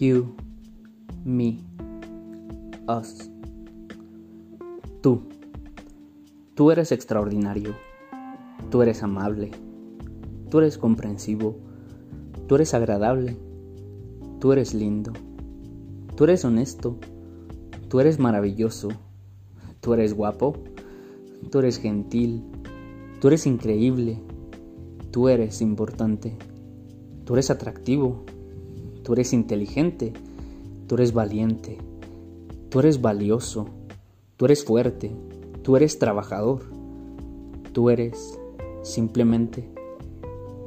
You, me, us. Tú. Tú eres extraordinario. Tú eres amable. Tú eres comprensivo. Tú eres agradable. Tú eres lindo. Tú eres honesto. Tú eres maravilloso. Tú eres guapo. Tú eres gentil. Tú eres increíble. Tú eres importante. Tú eres atractivo. Tú eres inteligente. Tú eres valiente. Tú eres valioso. Tú eres fuerte. Tú eres trabajador. Tú eres simplemente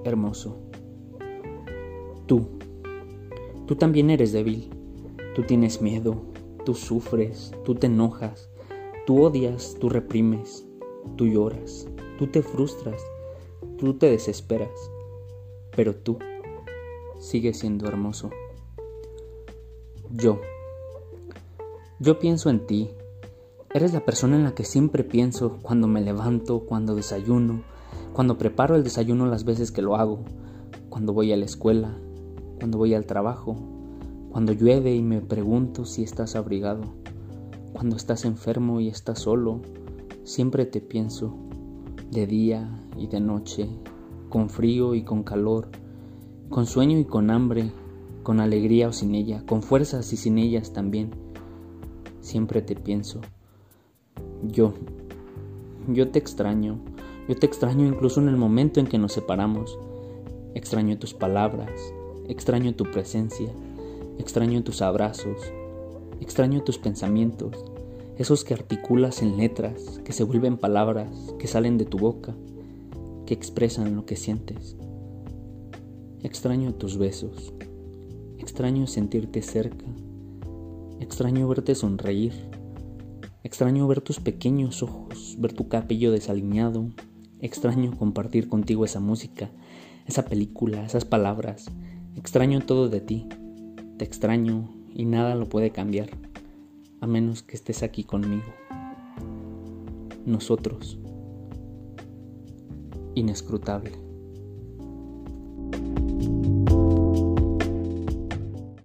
hermoso. Tú. Tú también eres débil. Tú tienes miedo. Tú sufres. Tú te enojas. Tú odias. Tú reprimes. Tú lloras. Tú te frustras. Tú te desesperas. Pero tú sigue siendo hermoso. Yo. Yo pienso en ti. Eres la persona en la que siempre pienso cuando me levanto, cuando desayuno, cuando preparo el desayuno las veces que lo hago, cuando voy a la escuela, cuando voy al trabajo, cuando llueve y me pregunto si estás abrigado, cuando estás enfermo y estás solo, siempre te pienso, de día y de noche, con frío y con calor, con sueño y con hambre, con alegría o sin ella, con fuerzas y sin ellas también. Siempre te pienso. Yo, yo te extraño, yo te extraño incluso en el momento en que nos separamos. Extraño tus palabras, extraño tu presencia, extraño tus abrazos, extraño tus pensamientos, esos que articulas en letras, que se vuelven palabras, que salen de tu boca, que expresan lo que sientes. Extraño tus besos, extraño sentirte cerca, extraño verte sonreír, extraño ver tus pequeños ojos, ver tu cabello desaliñado, extraño compartir contigo esa música, esa película, esas palabras, extraño todo de ti, te extraño y nada lo puede cambiar, a menos que estés aquí conmigo. Nosotros, inescrutable.